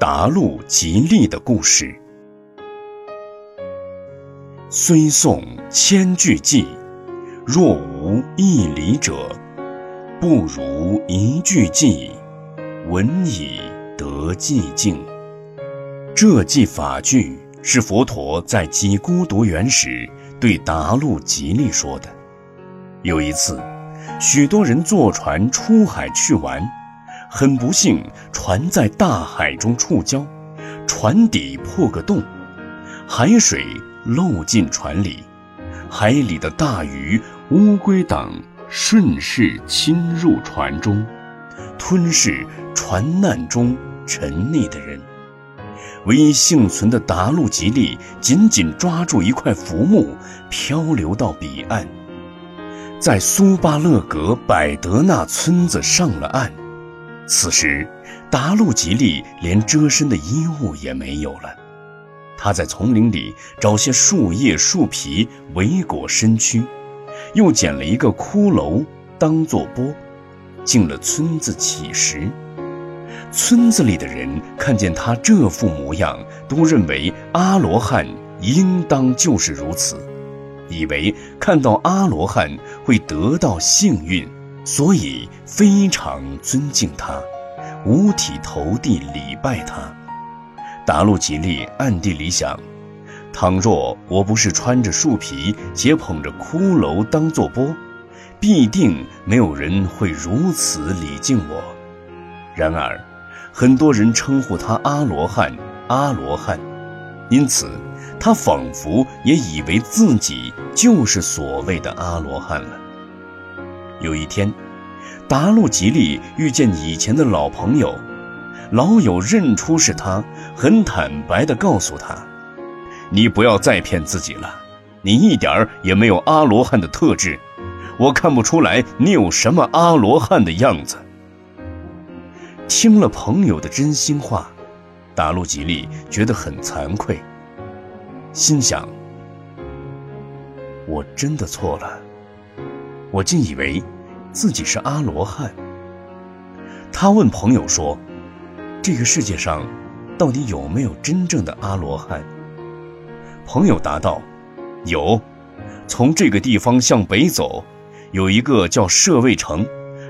达路吉利的故事。虽诵千句偈，若无一理者，不如一句偈，闻以得寂静。这记法句是佛陀在给孤独园时对达路吉利说的。有一次，许多人坐船出海去玩。很不幸，船在大海中触礁，船底破个洞，海水漏进船里，海里的大鱼、乌龟等顺势侵入船中，吞噬船难中沉溺的人。唯一幸存的达路吉利紧紧抓住一块浮木，漂流到彼岸，在苏巴勒格百德纳村子上了岸。此时，达路吉利连遮身的衣物也没有了。他在丛林里找些树叶、树皮围裹身躯，又捡了一个骷髅当作钵，进了村子乞食。村子里的人看见他这副模样，都认为阿罗汉应当就是如此，以为看到阿罗汉会得到幸运。所以非常尊敬他，五体投地礼拜他。达路吉利暗地里想：倘若我不是穿着树皮且捧着骷髅当作钵，必定没有人会如此礼敬我。然而，很多人称呼他阿罗汉，阿罗汉，因此他仿佛也以为自己就是所谓的阿罗汉了。有一天，达路吉利遇见以前的老朋友，老友认出是他，很坦白地告诉他：“你不要再骗自己了，你一点也没有阿罗汉的特质，我看不出来你有什么阿罗汉的样子。”听了朋友的真心话，达路吉利觉得很惭愧，心想：“我真的错了，我竟以为……”自己是阿罗汉。他问朋友说：“这个世界上，到底有没有真正的阿罗汉？”朋友答道：“有，从这个地方向北走，有一个叫舍卫城，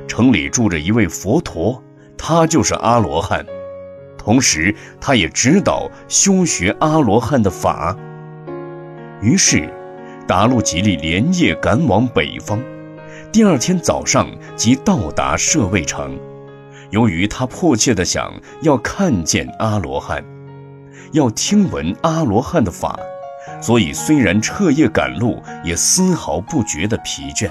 城里住着一位佛陀，他就是阿罗汉，同时他也指导修学阿罗汉的法。”于是，达路吉利连夜赶往北方。第二天早上即到达舍卫城。由于他迫切地想要看见阿罗汉，要听闻阿罗汉的法，所以虽然彻夜赶路，也丝毫不觉得疲倦。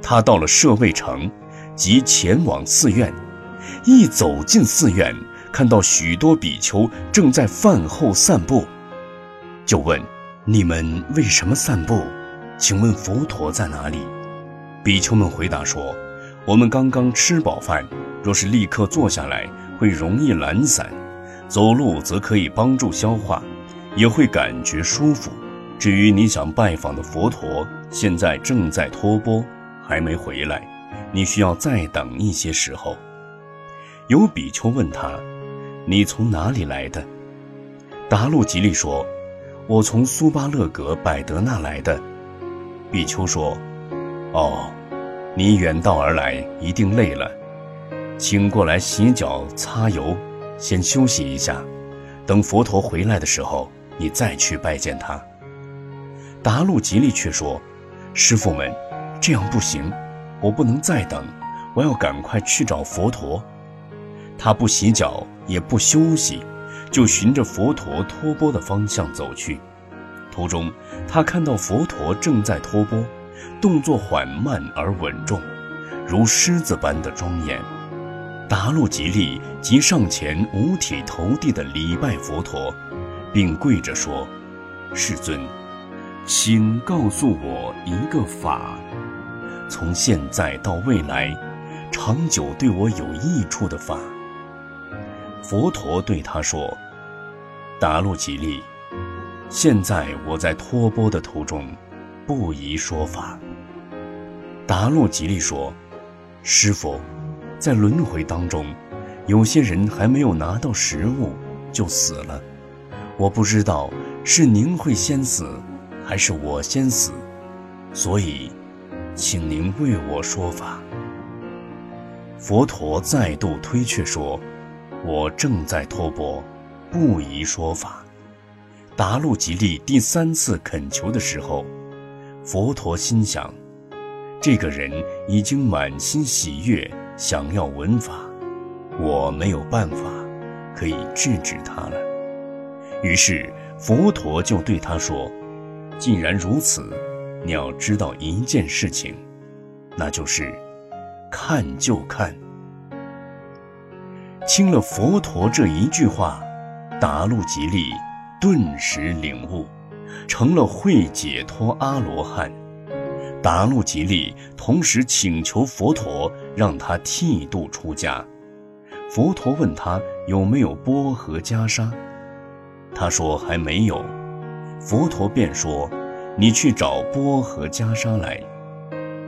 他到了舍卫城，即前往寺院。一走进寺院，看到许多比丘正在饭后散步，就问：“你们为什么散步？请问佛陀在哪里？”比丘们回答说：“我们刚刚吃饱饭，若是立刻坐下来，会容易懒散；走路则可以帮助消化，也会感觉舒服。至于你想拜访的佛陀，现在正在托钵，还没回来，你需要再等一些时候。”有比丘问他：“你从哪里来的？”达路吉利说：“我从苏巴勒格百德那来的。”比丘说：“哦。”你远道而来，一定累了，请过来洗脚擦油，先休息一下。等佛陀回来的时候，你再去拜见他。达路吉利却说：“师傅们，这样不行，我不能再等，我要赶快去找佛陀。”他不洗脚也不休息，就循着佛陀托钵的方向走去。途中，他看到佛陀正在托钵。动作缓慢而稳重，如狮子般的庄严。达路吉利即上前五体投地的礼拜佛陀，并跪着说：“世尊，请告诉我一个法，从现在到未来，长久对我有益处的法。”佛陀对他说：“达路吉利，现在我在托钵的途中。”不宜说法。达洛吉利说：“师傅，在轮回当中，有些人还没有拿到食物就死了。我不知道是您会先死，还是我先死，所以，请您为我说法。”佛陀再度推却说：“我正在托钵，不宜说法。”达路吉利第三次恳求的时候，佛陀心想：这个人已经满心喜悦，想要闻法，我没有办法可以制止他了。于是佛陀就对他说：“既然如此，你要知道一件事情，那就是看就看。”听了佛陀这一句话，达路吉利。顿时领悟，成了会解脱阿罗汉。达路吉利同时请求佛陀让他剃度出家。佛陀问他有没有钵和袈裟，他说还没有。佛陀便说：“你去找钵和袈裟来。”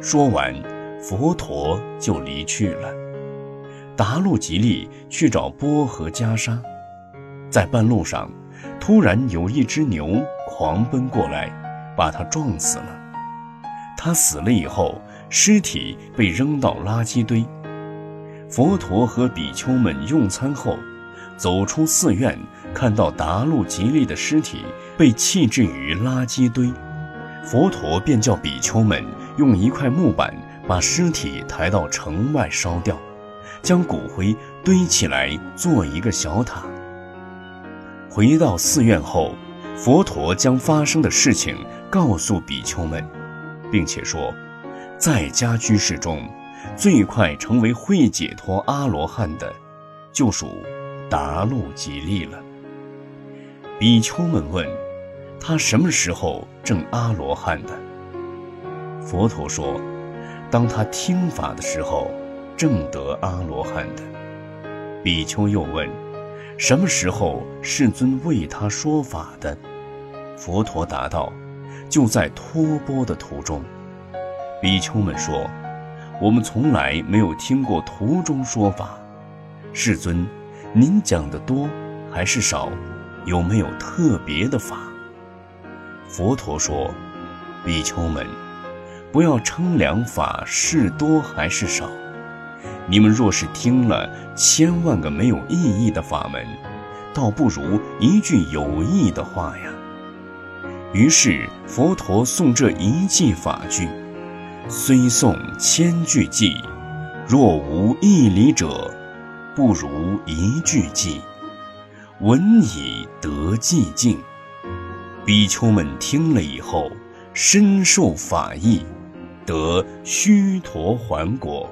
说完，佛陀就离去了。达路吉利去找钵和袈裟，在半路上。突然有一只牛狂奔过来，把他撞死了。他死了以后，尸体被扔到垃圾堆。佛陀和比丘们用餐后，走出寺院，看到达路吉利的尸体被弃置于垃圾堆，佛陀便叫比丘们用一块木板把尸体抬到城外烧掉，将骨灰堆起来做一个小塔。回到寺院后，佛陀将发生的事情告诉比丘们，并且说，在家居士中，最快成为会解脱阿罗汉的，就属达路吉利了。比丘们问，他什么时候证阿罗汉的？佛陀说，当他听法的时候，证得阿罗汉的。比丘又问。什么时候世尊为他说法的？佛陀答道：“就在托钵的途中。”比丘们说：“我们从来没有听过途中说法。世尊，您讲的多还是少？有没有特别的法？”佛陀说：“比丘们，不要称量法是多还是少。”你们若是听了千万个没有意义的法门，倒不如一句有益的话呀。于是佛陀诵这一记法句：虽诵千句偈，若无一理者，不如一句偈。闻以得寂静。比丘们听了以后，深受法益，得须陀洹果。